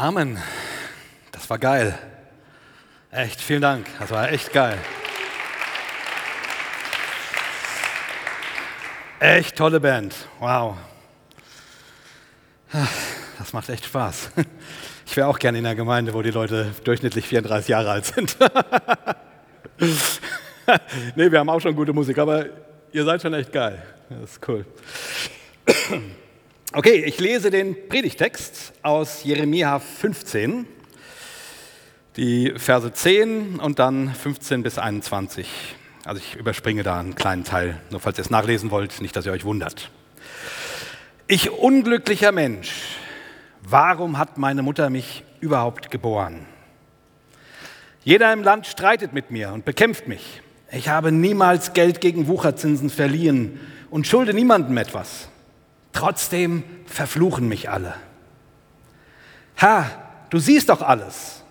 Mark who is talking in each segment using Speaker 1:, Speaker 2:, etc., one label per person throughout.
Speaker 1: Amen. Das war geil. Echt, vielen Dank. Das war echt geil. Echt tolle Band. Wow. Das macht echt Spaß. Ich wäre auch gerne in einer Gemeinde, wo die Leute durchschnittlich 34 Jahre alt sind. nee, wir haben auch schon gute Musik, aber ihr seid schon echt geil. Das ist cool. Okay, ich lese den Predigtext aus Jeremia 15, die Verse 10 und dann 15 bis 21. Also ich überspringe da einen kleinen Teil, nur falls ihr es nachlesen wollt, nicht, dass ihr euch wundert. Ich unglücklicher Mensch, warum hat meine Mutter mich überhaupt geboren? Jeder im Land streitet mit mir und bekämpft mich. Ich habe niemals Geld gegen Wucherzinsen verliehen und schulde niemandem etwas. Trotzdem verfluchen mich alle. Herr, du siehst doch alles.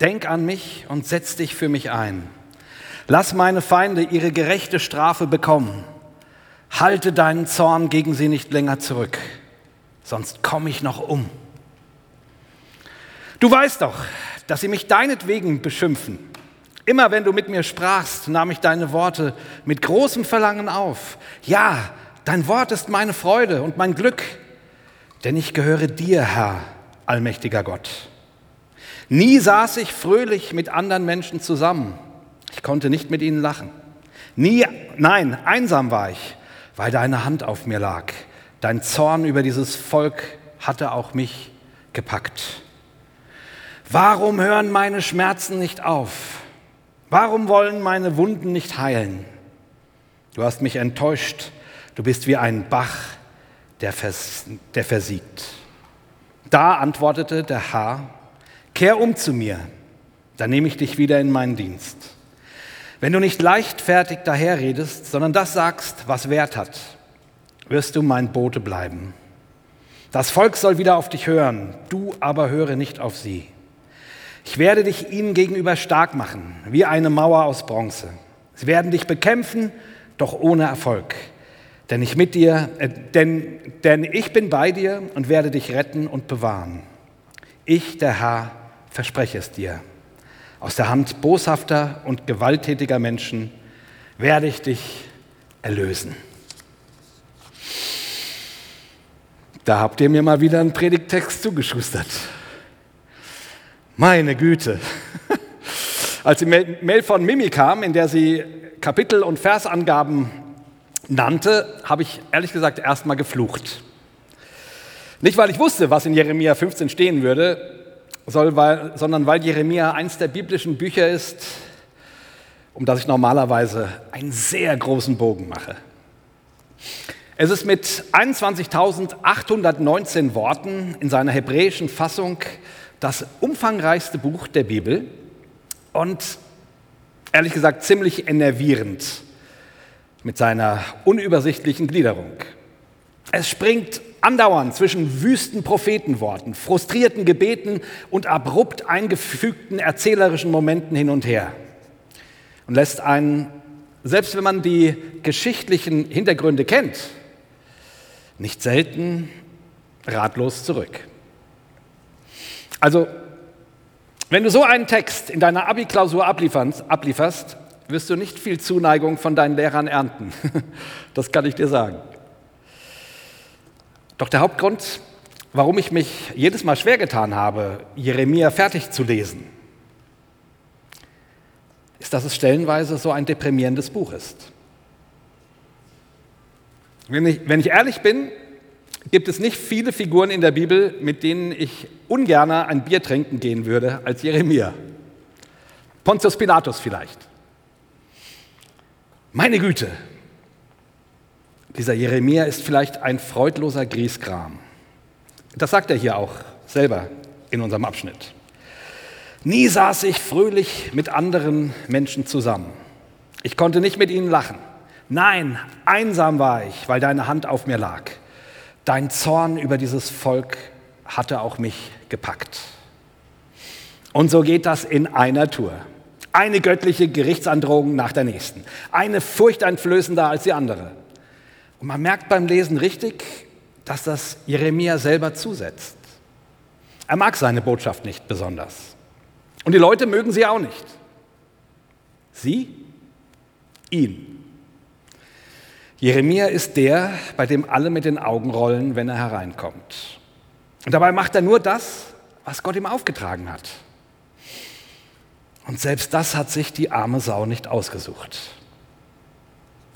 Speaker 1: Denk an mich und setz dich für mich ein. Lass meine Feinde ihre gerechte Strafe bekommen. Halte deinen Zorn gegen sie nicht länger zurück, sonst komme ich noch um. Du weißt doch, dass sie mich deinetwegen beschimpfen. Immer wenn du mit mir sprachst, nahm ich deine Worte mit großem Verlangen auf. Ja, Dein Wort ist meine Freude und mein Glück, denn ich gehöre dir, Herr, allmächtiger Gott. Nie saß ich fröhlich mit anderen Menschen zusammen. Ich konnte nicht mit ihnen lachen. Nie, nein, einsam war ich, weil deine Hand auf mir lag. Dein Zorn über dieses Volk hatte auch mich gepackt. Warum hören meine Schmerzen nicht auf? Warum wollen meine Wunden nicht heilen? Du hast mich enttäuscht Du bist wie ein Bach, der, vers der versiegt. Da antwortete der Herr, kehr um zu mir, dann nehme ich dich wieder in meinen Dienst. Wenn du nicht leichtfertig daherredest, sondern das sagst, was Wert hat, wirst du mein Bote bleiben. Das Volk soll wieder auf dich hören, du aber höre nicht auf sie. Ich werde dich ihnen gegenüber stark machen, wie eine Mauer aus Bronze. Sie werden dich bekämpfen, doch ohne Erfolg. Denn ich mit dir, äh, denn, denn ich bin bei dir und werde dich retten und bewahren. Ich, der Herr, verspreche es dir. Aus der Hand boshafter und gewalttätiger Menschen werde ich dich erlösen. Da habt ihr mir mal wieder einen Predigtext zugeschustert. Meine Güte. Als die Mail von Mimi kam, in der sie Kapitel- und Versangaben nannte, habe ich ehrlich gesagt erstmal geflucht. Nicht, weil ich wusste, was in Jeremia 15 stehen würde, sondern weil Jeremia eins der biblischen Bücher ist, um das ich normalerweise einen sehr großen Bogen mache. Es ist mit 21.819 Worten in seiner hebräischen Fassung das umfangreichste Buch der Bibel und ehrlich gesagt ziemlich enervierend mit seiner unübersichtlichen Gliederung. Es springt andauernd zwischen wüsten Prophetenworten, frustrierten Gebeten und abrupt eingefügten erzählerischen Momenten hin und her und lässt einen, selbst wenn man die geschichtlichen Hintergründe kennt, nicht selten ratlos zurück. Also, wenn du so einen Text in deiner Abi-Klausur ablieferst, wirst du nicht viel Zuneigung von deinen Lehrern ernten. Das kann ich dir sagen. Doch der Hauptgrund, warum ich mich jedes Mal schwer getan habe, Jeremia fertig zu lesen, ist, dass es stellenweise so ein deprimierendes Buch ist. Wenn ich, wenn ich ehrlich bin, gibt es nicht viele Figuren in der Bibel, mit denen ich ungern ein Bier trinken gehen würde als Jeremia. Pontius Pilatus vielleicht. Meine Güte, dieser Jeremia ist vielleicht ein freudloser Griesgram. Das sagt er hier auch selber in unserem Abschnitt. Nie saß ich fröhlich mit anderen Menschen zusammen. Ich konnte nicht mit ihnen lachen. Nein, einsam war ich, weil deine Hand auf mir lag. Dein Zorn über dieses Volk hatte auch mich gepackt. Und so geht das in einer Tour. Eine göttliche Gerichtsandrohung nach der nächsten. Eine furchteinflößender als die andere. Und man merkt beim Lesen richtig, dass das Jeremia selber zusetzt. Er mag seine Botschaft nicht besonders. Und die Leute mögen sie auch nicht. Sie? Ihn. Jeremia ist der, bei dem alle mit den Augen rollen, wenn er hereinkommt. Und dabei macht er nur das, was Gott ihm aufgetragen hat. Und selbst das hat sich die arme Sau nicht ausgesucht.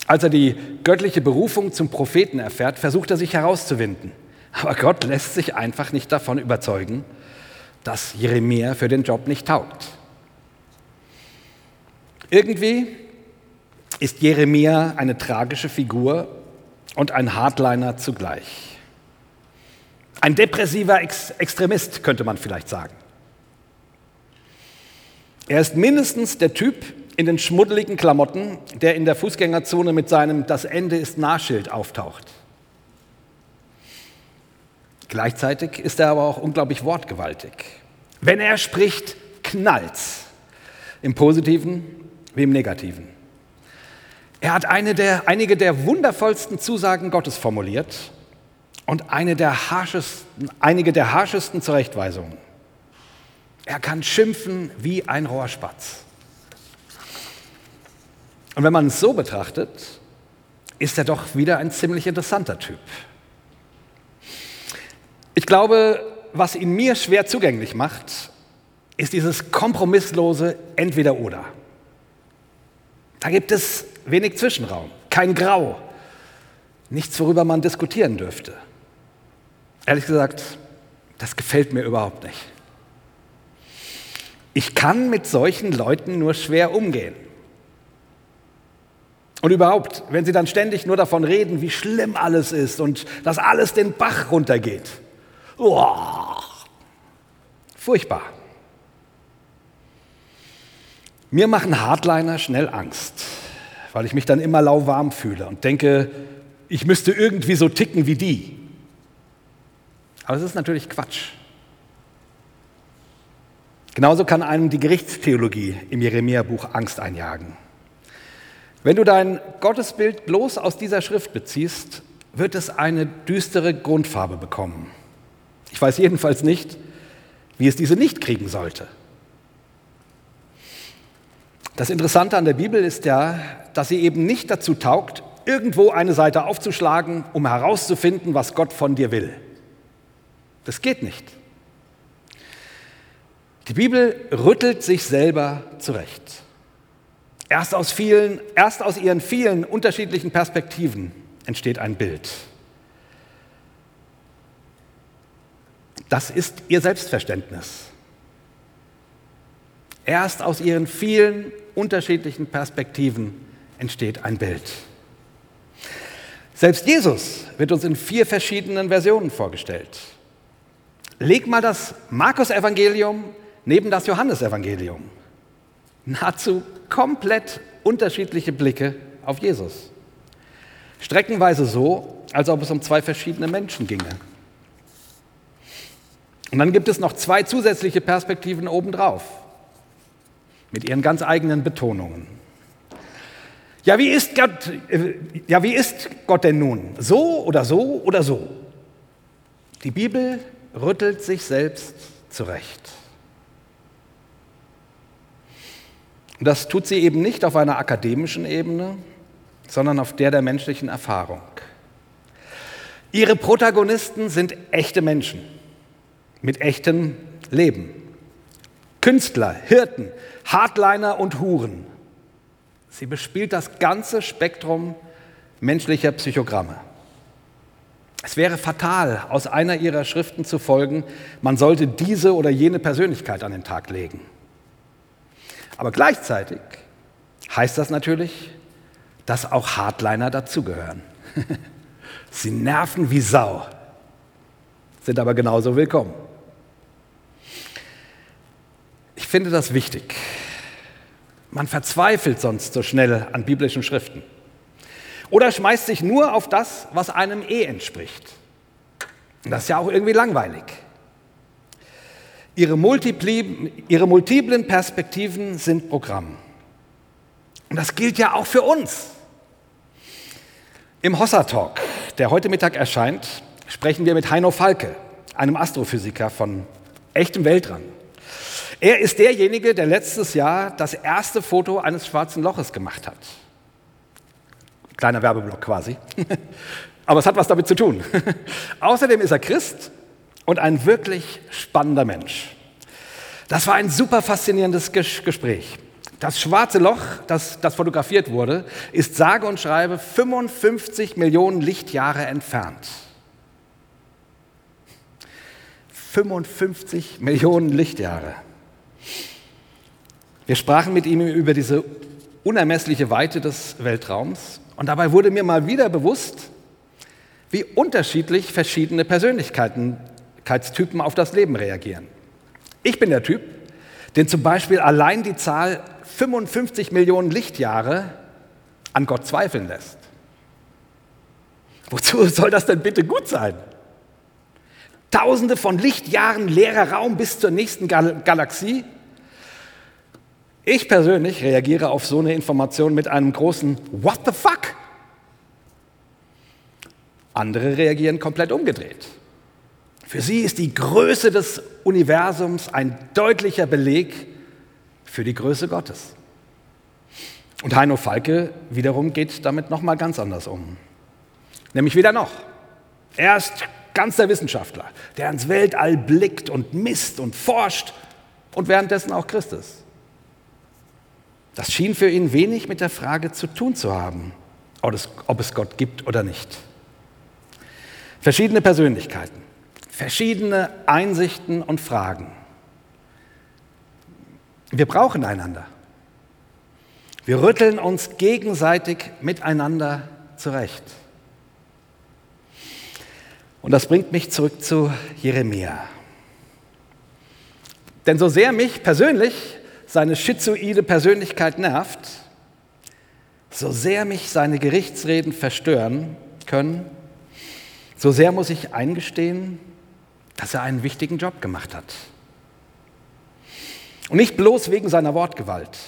Speaker 1: Als er die göttliche Berufung zum Propheten erfährt, versucht er sich herauszuwinden. Aber Gott lässt sich einfach nicht davon überzeugen, dass Jeremia für den Job nicht taugt. Irgendwie ist Jeremia eine tragische Figur und ein Hardliner zugleich. Ein depressiver Ex Extremist könnte man vielleicht sagen. Er ist mindestens der Typ in den schmuddeligen Klamotten, der in der Fußgängerzone mit seinem Das Ende ist Nahschild auftaucht. Gleichzeitig ist er aber auch unglaublich wortgewaltig. Wenn er spricht, knallt's. Im Positiven wie im Negativen. Er hat eine der, einige der wundervollsten Zusagen Gottes formuliert und eine der harschesten, einige der harschesten Zurechtweisungen. Er kann schimpfen wie ein Rohrspatz. Und wenn man es so betrachtet, ist er doch wieder ein ziemlich interessanter Typ. Ich glaube, was ihn mir schwer zugänglich macht, ist dieses kompromisslose Entweder-Oder. Da gibt es wenig Zwischenraum, kein Grau, nichts, worüber man diskutieren dürfte. Ehrlich gesagt, das gefällt mir überhaupt nicht. Ich kann mit solchen Leuten nur schwer umgehen. Und überhaupt, wenn sie dann ständig nur davon reden, wie schlimm alles ist und dass alles den Bach runtergeht. Oh, furchtbar. Mir machen Hardliner schnell Angst, weil ich mich dann immer lauwarm fühle und denke, ich müsste irgendwie so ticken wie die. Aber es ist natürlich Quatsch. Genauso kann einem die Gerichtstheologie im Jeremia-Buch Angst einjagen. Wenn du dein Gottesbild bloß aus dieser Schrift beziehst, wird es eine düstere Grundfarbe bekommen. Ich weiß jedenfalls nicht, wie es diese nicht kriegen sollte. Das Interessante an der Bibel ist ja, dass sie eben nicht dazu taugt, irgendwo eine Seite aufzuschlagen, um herauszufinden, was Gott von dir will. Das geht nicht. Die Bibel rüttelt sich selber zurecht. Erst aus, vielen, erst aus ihren vielen unterschiedlichen Perspektiven entsteht ein Bild. Das ist ihr Selbstverständnis. Erst aus ihren vielen unterschiedlichen Perspektiven entsteht ein Bild. Selbst Jesus wird uns in vier verschiedenen Versionen vorgestellt. Leg mal das Markus-Evangelium neben das Johannesevangelium. Nahezu komplett unterschiedliche Blicke auf Jesus. Streckenweise so, als ob es um zwei verschiedene Menschen ginge. Und dann gibt es noch zwei zusätzliche Perspektiven obendrauf, mit ihren ganz eigenen Betonungen. Ja, wie ist Gott, äh, ja, wie ist Gott denn nun? So oder so oder so? Die Bibel rüttelt sich selbst zurecht. Und das tut sie eben nicht auf einer akademischen Ebene, sondern auf der der menschlichen Erfahrung. Ihre Protagonisten sind echte Menschen mit echtem Leben. Künstler, Hirten, Hardliner und Huren. Sie bespielt das ganze Spektrum menschlicher Psychogramme. Es wäre fatal, aus einer ihrer Schriften zu folgen, man sollte diese oder jene Persönlichkeit an den Tag legen. Aber gleichzeitig heißt das natürlich, dass auch Hardliner dazugehören. Sie nerven wie Sau, sind aber genauso willkommen. Ich finde das wichtig. Man verzweifelt sonst so schnell an biblischen Schriften. Oder schmeißt sich nur auf das, was einem eh entspricht. das ist ja auch irgendwie langweilig. Ihre, multipli ihre multiplen Perspektiven sind Programm. Und das gilt ja auch für uns. Im Hossa Talk, der heute Mittag erscheint, sprechen wir mit Heino Falke, einem Astrophysiker von echtem Weltrang. Er ist derjenige, der letztes Jahr das erste Foto eines schwarzen Loches gemacht hat. Kleiner Werbeblock quasi. Aber es hat was damit zu tun. Außerdem ist er Christ und ein wirklich spannender Mensch. Das war ein super faszinierendes Gespräch. Das schwarze Loch, das, das fotografiert wurde, ist sage und schreibe 55 Millionen Lichtjahre entfernt. 55 Millionen Lichtjahre. Wir sprachen mit ihm über diese unermessliche Weite des Weltraums und dabei wurde mir mal wieder bewusst, wie unterschiedlich verschiedene Persönlichkeitstypen auf das Leben reagieren. Ich bin der Typ, den zum Beispiel allein die Zahl 55 Millionen Lichtjahre an Gott zweifeln lässt. Wozu soll das denn bitte gut sein? Tausende von Lichtjahren leerer Raum bis zur nächsten Gal Galaxie? Ich persönlich reagiere auf so eine Information mit einem großen What the fuck? Andere reagieren komplett umgedreht. Für sie ist die Größe des Universums ein deutlicher Beleg für die Größe Gottes. Und Heino Falke wiederum geht damit noch mal ganz anders um. Nämlich wieder noch. Er ist ganz der Wissenschaftler, der ins Weltall blickt und misst und forscht und währenddessen auch Christus. Das schien für ihn wenig mit der Frage zu tun zu haben, ob es Gott gibt oder nicht. Verschiedene Persönlichkeiten, verschiedene Einsichten und Fragen. Wir brauchen einander. Wir rütteln uns gegenseitig miteinander zurecht. Und das bringt mich zurück zu Jeremia. Denn so sehr mich persönlich seine schizoide Persönlichkeit nervt, so sehr mich seine Gerichtsreden verstören können, so sehr muss ich eingestehen, dass er einen wichtigen Job gemacht hat. Und nicht bloß wegen seiner Wortgewalt.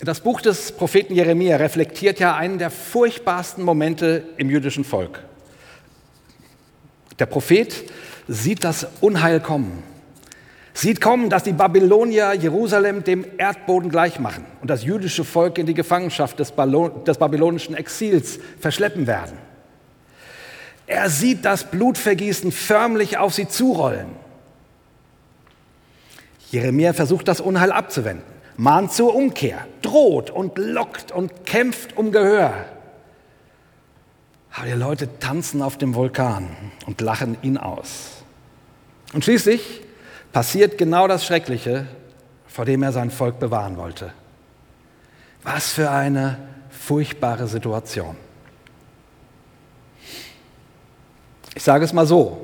Speaker 1: Das Buch des Propheten Jeremia reflektiert ja einen der furchtbarsten Momente im jüdischen Volk. Der Prophet sieht das Unheil kommen, sieht kommen, dass die Babylonier Jerusalem dem Erdboden gleichmachen und das jüdische Volk in die Gefangenschaft des, babylonischen Exils verschleppen werden. Er sieht das Blutvergießen förmlich auf sie zurollen. Jeremia versucht das Unheil abzuwenden, mahnt zur Umkehr, droht und lockt und kämpft um Gehör. Aber die Leute tanzen auf dem Vulkan und lachen ihn aus. Und schließlich passiert genau das Schreckliche, vor dem er sein Volk bewahren wollte. Was für eine furchtbare Situation. Ich sage es mal so.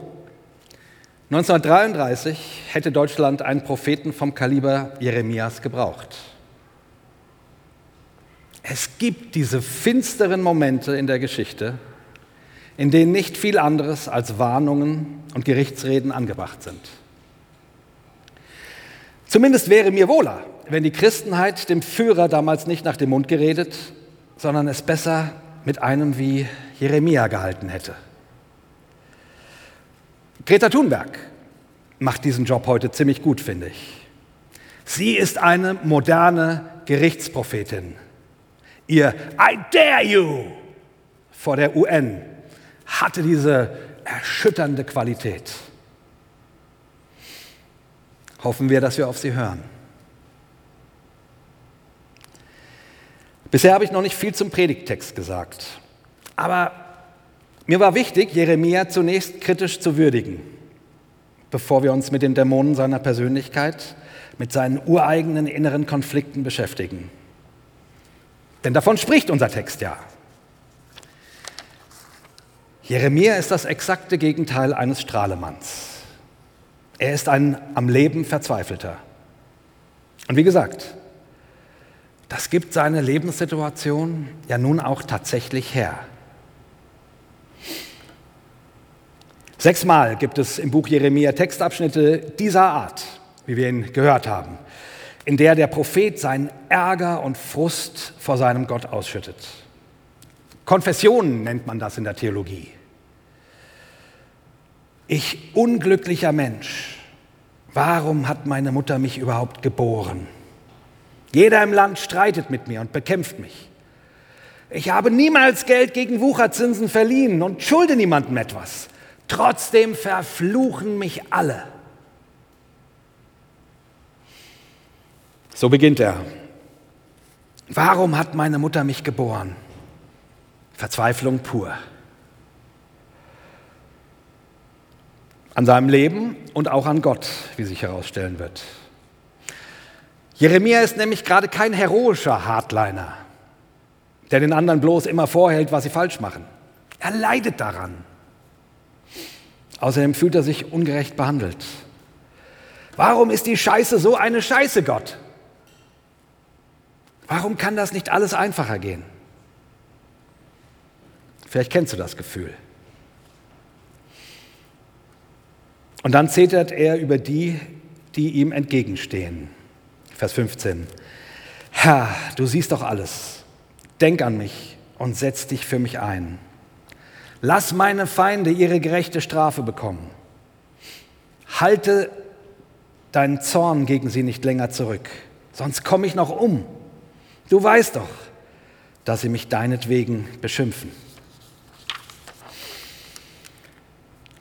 Speaker 1: 1933 hätte Deutschland einen Propheten vom Kaliber Jeremias gebraucht. Es gibt diese finsteren Momente in der Geschichte, in denen nicht viel anderes als Warnungen und Gerichtsreden angebracht sind. Zumindest wäre mir wohler, wenn die Christenheit dem Führer damals nicht nach dem Mund geredet, sondern es besser mit einem wie Jeremia gehalten hätte. Greta Thunberg macht diesen Job heute ziemlich gut, finde ich. Sie ist eine moderne Gerichtsprophetin. Ihr I dare you vor der UN hatte diese erschütternde Qualität. Hoffen wir, dass wir auf sie hören. Bisher habe ich noch nicht viel zum Predigttext gesagt, aber mir war wichtig, Jeremia zunächst kritisch zu würdigen, bevor wir uns mit den Dämonen seiner Persönlichkeit, mit seinen ureigenen inneren Konflikten beschäftigen. Denn davon spricht unser Text ja. Jeremia ist das exakte Gegenteil eines Strahlemanns. Er ist ein am Leben Verzweifelter. Und wie gesagt, das gibt seine Lebenssituation ja nun auch tatsächlich her. Sechsmal gibt es im Buch Jeremia Textabschnitte dieser Art, wie wir ihn gehört haben, in der der Prophet seinen Ärger und Frust vor seinem Gott ausschüttet. Konfessionen nennt man das in der Theologie. Ich unglücklicher Mensch, Warum hat meine Mutter mich überhaupt geboren? Jeder im Land streitet mit mir und bekämpft mich. Ich habe niemals Geld gegen Wucherzinsen verliehen und schulde niemandem etwas. Trotzdem verfluchen mich alle. So beginnt er. Warum hat meine Mutter mich geboren? Verzweiflung pur. An seinem Leben und auch an Gott, wie sich herausstellen wird. Jeremia ist nämlich gerade kein heroischer Hardliner, der den anderen bloß immer vorhält, was sie falsch machen. Er leidet daran. Außerdem fühlt er sich ungerecht behandelt. Warum ist die Scheiße so eine Scheiße, Gott? Warum kann das nicht alles einfacher gehen? Vielleicht kennst du das Gefühl. Und dann zetert er über die, die ihm entgegenstehen. Vers 15. Herr, du siehst doch alles. Denk an mich und setz dich für mich ein. Lass meine Feinde ihre gerechte Strafe bekommen. Halte deinen Zorn gegen sie nicht länger zurück, sonst komme ich noch um. Du weißt doch, dass sie mich deinetwegen beschimpfen.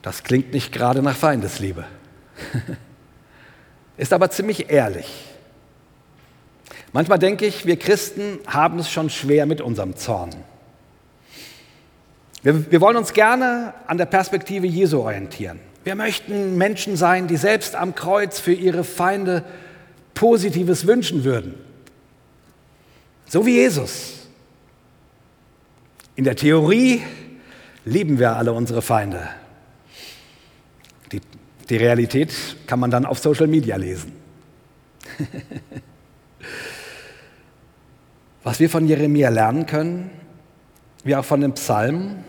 Speaker 1: Das klingt nicht gerade nach Feindesliebe, ist aber ziemlich ehrlich. Manchmal denke ich, wir Christen haben es schon schwer mit unserem Zorn. Wir, wir wollen uns gerne an der Perspektive Jesu orientieren. Wir möchten Menschen sein, die selbst am Kreuz für ihre Feinde Positives wünschen würden. So wie Jesus. In der Theorie lieben wir alle unsere Feinde. Die, die Realität kann man dann auf Social Media lesen. Was wir von Jeremia lernen können, wie auch von dem Psalm,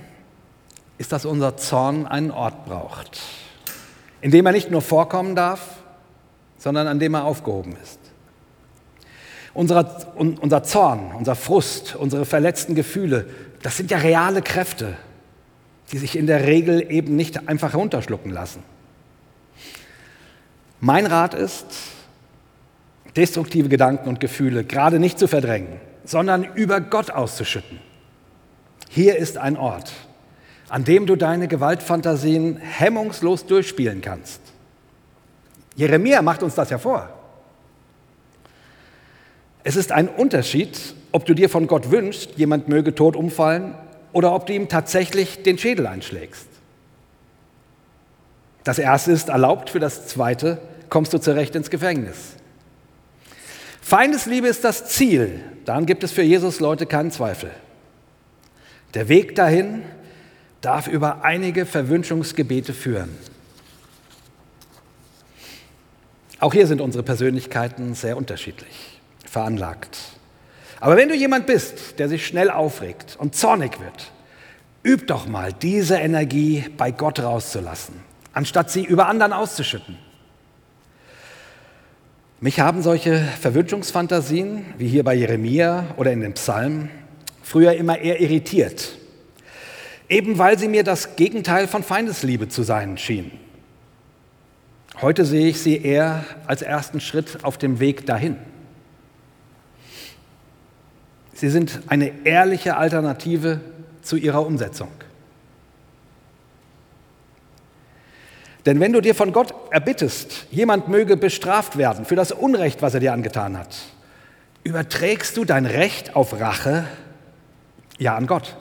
Speaker 1: ist, dass unser Zorn einen Ort braucht, in dem er nicht nur vorkommen darf, sondern an dem er aufgehoben ist. Unser, unser Zorn, unser Frust, unsere verletzten Gefühle, das sind ja reale Kräfte, die sich in der Regel eben nicht einfach herunterschlucken lassen. Mein Rat ist, destruktive Gedanken und Gefühle gerade nicht zu verdrängen, sondern über Gott auszuschütten. Hier ist ein Ort, an dem du deine Gewaltfantasien hemmungslos durchspielen kannst. Jeremia macht uns das ja vor. Es ist ein Unterschied, ob du dir von Gott wünschst, jemand möge tot umfallen, oder ob du ihm tatsächlich den Schädel einschlägst. Das erste ist erlaubt, für das zweite kommst du zurecht ins Gefängnis. Feindesliebe ist das Ziel, daran gibt es für Jesus Leute keinen Zweifel. Der Weg dahin darf über einige Verwünschungsgebete führen. Auch hier sind unsere Persönlichkeiten sehr unterschiedlich veranlagt. Aber wenn du jemand bist, der sich schnell aufregt und zornig wird, üb doch mal diese Energie bei Gott rauszulassen, anstatt sie über anderen auszuschütten. Mich haben solche Verwünschungsfantasien, wie hier bei Jeremia oder in den Psalmen, früher immer eher irritiert, eben weil sie mir das Gegenteil von Feindesliebe zu sein schienen. Heute sehe ich sie eher als ersten Schritt auf dem Weg dahin. Sie sind eine ehrliche Alternative zu ihrer Umsetzung. Denn wenn du dir von Gott erbittest, jemand möge bestraft werden für das Unrecht, was er dir angetan hat, überträgst du dein Recht auf Rache ja an Gott.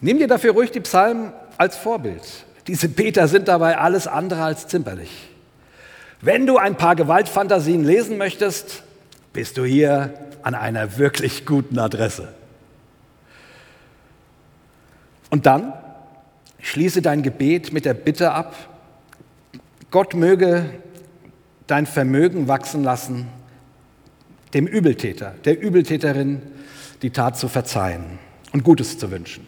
Speaker 1: Nimm dir dafür ruhig die Psalmen als Vorbild. Diese Beter sind dabei alles andere als zimperlich. Wenn du ein paar Gewaltfantasien lesen möchtest, bist du hier an einer wirklich guten Adresse. Und dann schließe dein Gebet mit der Bitte ab, Gott möge dein Vermögen wachsen lassen, dem Übeltäter, der Übeltäterin die Tat zu verzeihen und Gutes zu wünschen.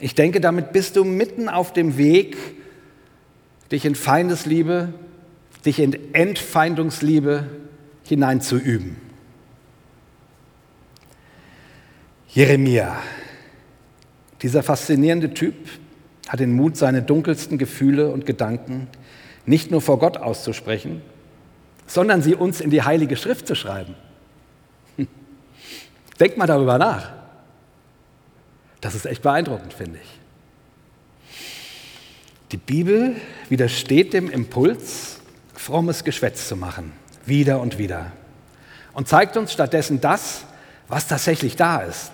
Speaker 1: Ich denke, damit bist du mitten auf dem Weg, dich in Feindesliebe, dich in Entfeindungsliebe hineinzuüben. Jeremia, dieser faszinierende Typ, hat den Mut, seine dunkelsten Gefühle und Gedanken nicht nur vor Gott auszusprechen, sondern sie uns in die Heilige Schrift zu schreiben. Denk mal darüber nach. Das ist echt beeindruckend, finde ich. Die Bibel widersteht dem Impuls, frommes Geschwätz zu machen, wieder und wieder, und zeigt uns stattdessen das, was tatsächlich da ist.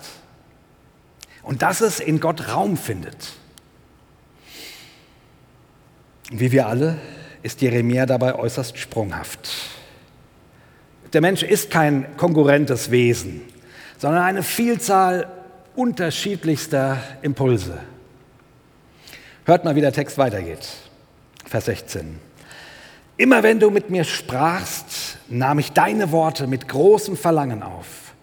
Speaker 1: Und dass es in Gott Raum findet. Wie wir alle ist Jeremia dabei äußerst sprunghaft. Der Mensch ist kein konkurrentes Wesen, sondern eine Vielzahl unterschiedlichster Impulse. Hört mal, wie der Text weitergeht. Vers 16. Immer wenn du mit mir sprachst, nahm ich deine Worte mit großem Verlangen auf.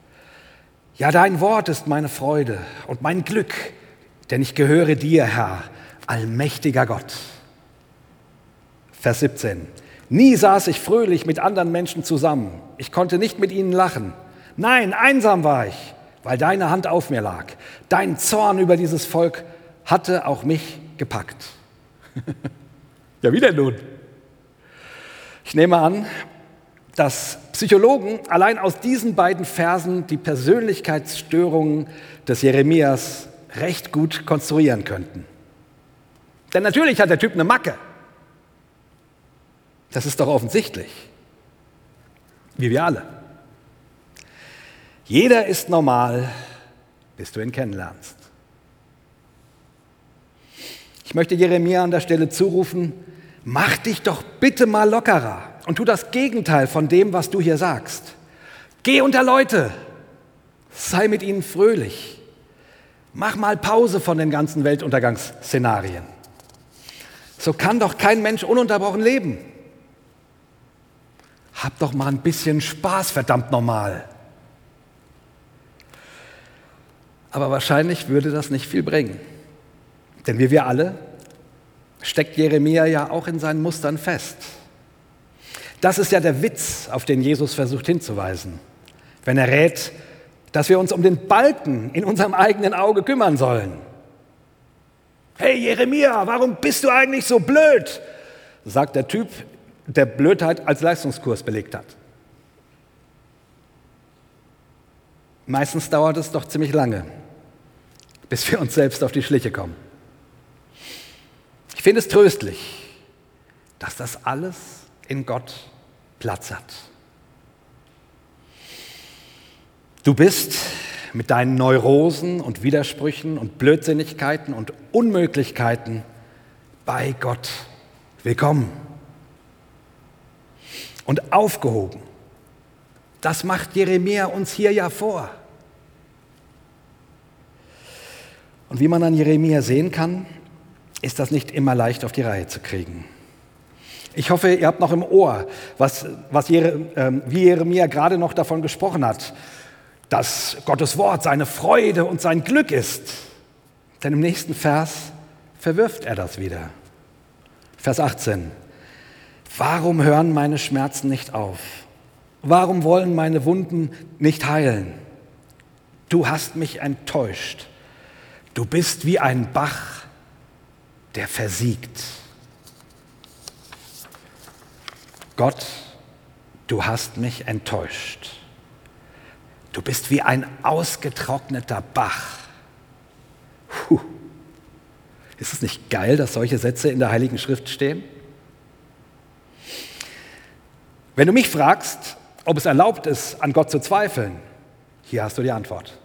Speaker 1: Ja, dein Wort ist meine Freude und mein Glück, denn ich gehöre dir, Herr, allmächtiger Gott. Vers 17. Nie saß ich fröhlich mit anderen Menschen zusammen. Ich konnte nicht mit ihnen lachen. Nein, einsam war ich, weil deine Hand auf mir lag. Dein Zorn über dieses Volk hatte auch mich gepackt. ja, wie denn nun? Ich nehme an, dass Psychologen allein aus diesen beiden Versen die Persönlichkeitsstörungen des Jeremias recht gut konstruieren könnten. Denn natürlich hat der Typ eine Macke. Das ist doch offensichtlich. Wie wir alle. Jeder ist normal, bis du ihn kennenlernst. Ich möchte Jeremia an der Stelle zurufen, mach dich doch bitte mal lockerer und tu das Gegenteil von dem, was du hier sagst. Geh unter Leute, sei mit ihnen fröhlich. Mach mal Pause von den ganzen Weltuntergangsszenarien. So kann doch kein Mensch ununterbrochen leben. Hab doch mal ein bisschen Spaß, verdammt normal. Aber wahrscheinlich würde das nicht viel bringen. Denn wie wir alle steckt Jeremia ja auch in seinen Mustern fest. Das ist ja der Witz, auf den Jesus versucht hinzuweisen, wenn er rät, dass wir uns um den Balken in unserem eigenen Auge kümmern sollen. Hey Jeremia, warum bist du eigentlich so blöd? sagt der Typ, der Blödheit als Leistungskurs belegt hat. Meistens dauert es doch ziemlich lange, bis wir uns selbst auf die Schliche kommen. Ich finde es tröstlich, dass das alles in Gott Platz hat. Du bist mit deinen Neurosen und Widersprüchen und Blödsinnigkeiten und Unmöglichkeiten bei Gott willkommen und aufgehoben. Das macht Jeremia uns hier ja vor. Und wie man an Jeremia sehen kann, ist das nicht immer leicht auf die Reihe zu kriegen. Ich hoffe, ihr habt noch im Ohr, was, was Jere, äh, wie Jeremia gerade noch davon gesprochen hat, dass Gottes Wort seine Freude und sein Glück ist. Denn im nächsten Vers verwirft er das wieder. Vers 18. Warum hören meine Schmerzen nicht auf? Warum wollen meine Wunden nicht heilen? Du hast mich enttäuscht. Du bist wie ein Bach, der versiegt. Gott, du hast mich enttäuscht. Du bist wie ein ausgetrockneter Bach. Puh. Ist es nicht geil, dass solche Sätze in der Heiligen Schrift stehen? Wenn du mich fragst, ob es erlaubt ist, an Gott zu zweifeln, hier hast du die Antwort.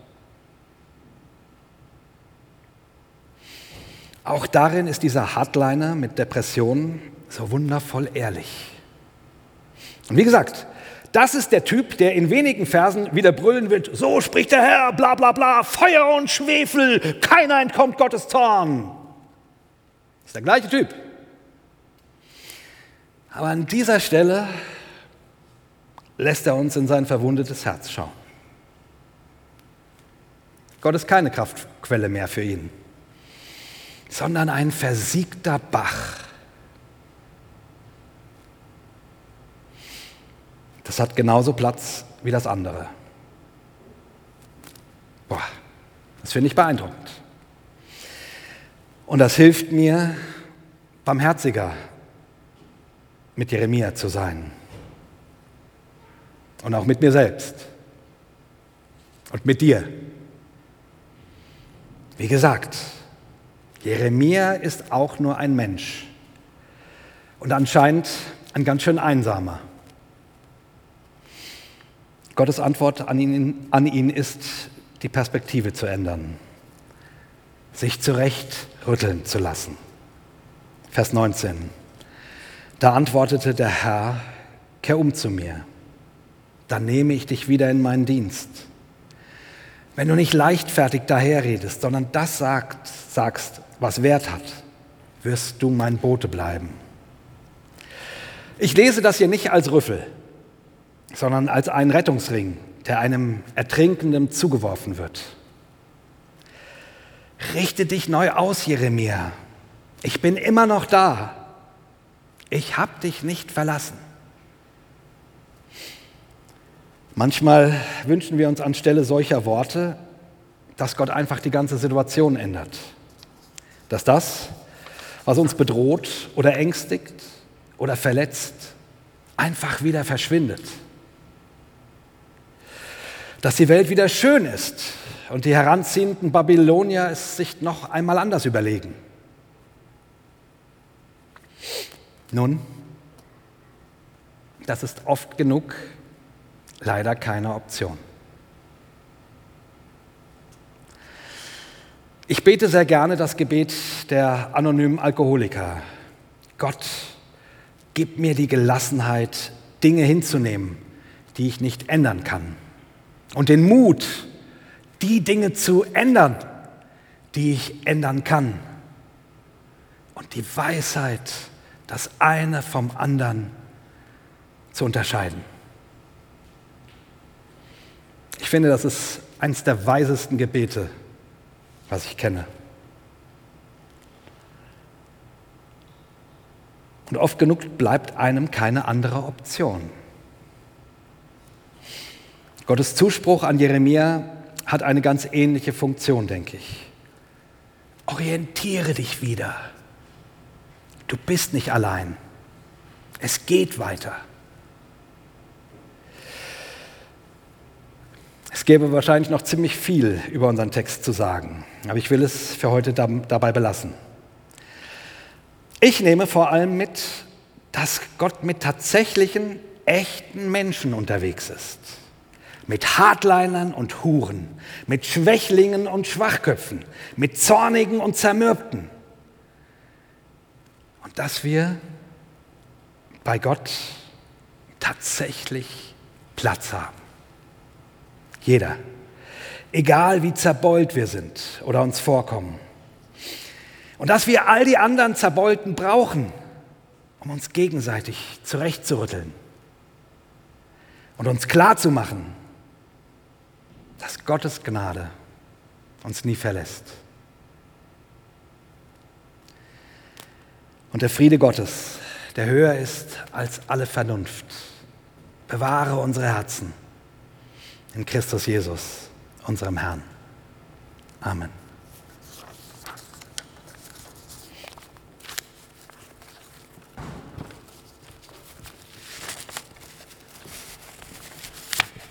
Speaker 1: Auch darin ist dieser Hardliner mit Depressionen so wundervoll ehrlich. Und wie gesagt, das ist der Typ, der in wenigen Versen wieder brüllen wird, so spricht der Herr, bla bla bla, Feuer und Schwefel, keiner entkommt Gottes Zorn. Ist der gleiche Typ. Aber an dieser Stelle lässt er uns in sein verwundetes Herz schauen. Gott ist keine Kraftquelle mehr für ihn, sondern ein versiegter Bach. Das hat genauso Platz wie das andere. Boah, das finde ich beeindruckend. Und das hilft mir, barmherziger mit Jeremia zu sein. Und auch mit mir selbst. Und mit dir. Wie gesagt, Jeremia ist auch nur ein Mensch. Und anscheinend ein ganz schön einsamer. Gottes Antwort an ihn, an ihn ist, die Perspektive zu ändern, sich zurecht rütteln zu lassen. Vers 19. Da antwortete der Herr, kehr um zu mir, dann nehme ich dich wieder in meinen Dienst. Wenn du nicht leichtfertig daherredest, sondern das sagst, sagst, was Wert hat, wirst du mein Bote bleiben. Ich lese das hier nicht als Rüffel, sondern als einen Rettungsring, der einem Ertrinkenden zugeworfen wird. Richte dich neu aus, Jeremia. Ich bin immer noch da. Ich habe dich nicht verlassen. Manchmal wünschen wir uns anstelle solcher Worte, dass Gott einfach die ganze Situation ändert. Dass das, was uns bedroht oder ängstigt oder verletzt, einfach wieder verschwindet. Dass die Welt wieder schön ist und die heranziehenden Babylonier es sich noch einmal anders überlegen. Nun, das ist oft genug leider keine Option. Ich bete sehr gerne das Gebet der anonymen Alkoholiker. Gott, gib mir die Gelassenheit, Dinge hinzunehmen, die ich nicht ändern kann. Und den Mut, die Dinge zu ändern, die ich ändern kann. Und die Weisheit, das eine vom anderen zu unterscheiden. Ich finde, das ist eines der weisesten Gebete, was ich kenne. Und oft genug bleibt einem keine andere Option. Gottes Zuspruch an Jeremia hat eine ganz ähnliche Funktion, denke ich. Orientiere dich wieder. Du bist nicht allein. Es geht weiter. Es gäbe wahrscheinlich noch ziemlich viel über unseren Text zu sagen, aber ich will es für heute dabei belassen. Ich nehme vor allem mit, dass Gott mit tatsächlichen, echten Menschen unterwegs ist. Mit Hardlinern und Huren, mit Schwächlingen und Schwachköpfen, mit Zornigen und Zermürbten. Und dass wir bei Gott tatsächlich Platz haben. Jeder. Egal wie zerbeult wir sind oder uns vorkommen. Und dass wir all die anderen Zerbeulten brauchen, um uns gegenseitig zurechtzurütteln und uns klarzumachen, dass Gottes Gnade uns nie verlässt. Und der Friede Gottes, der höher ist als alle Vernunft, bewahre unsere Herzen in Christus Jesus, unserem Herrn. Amen.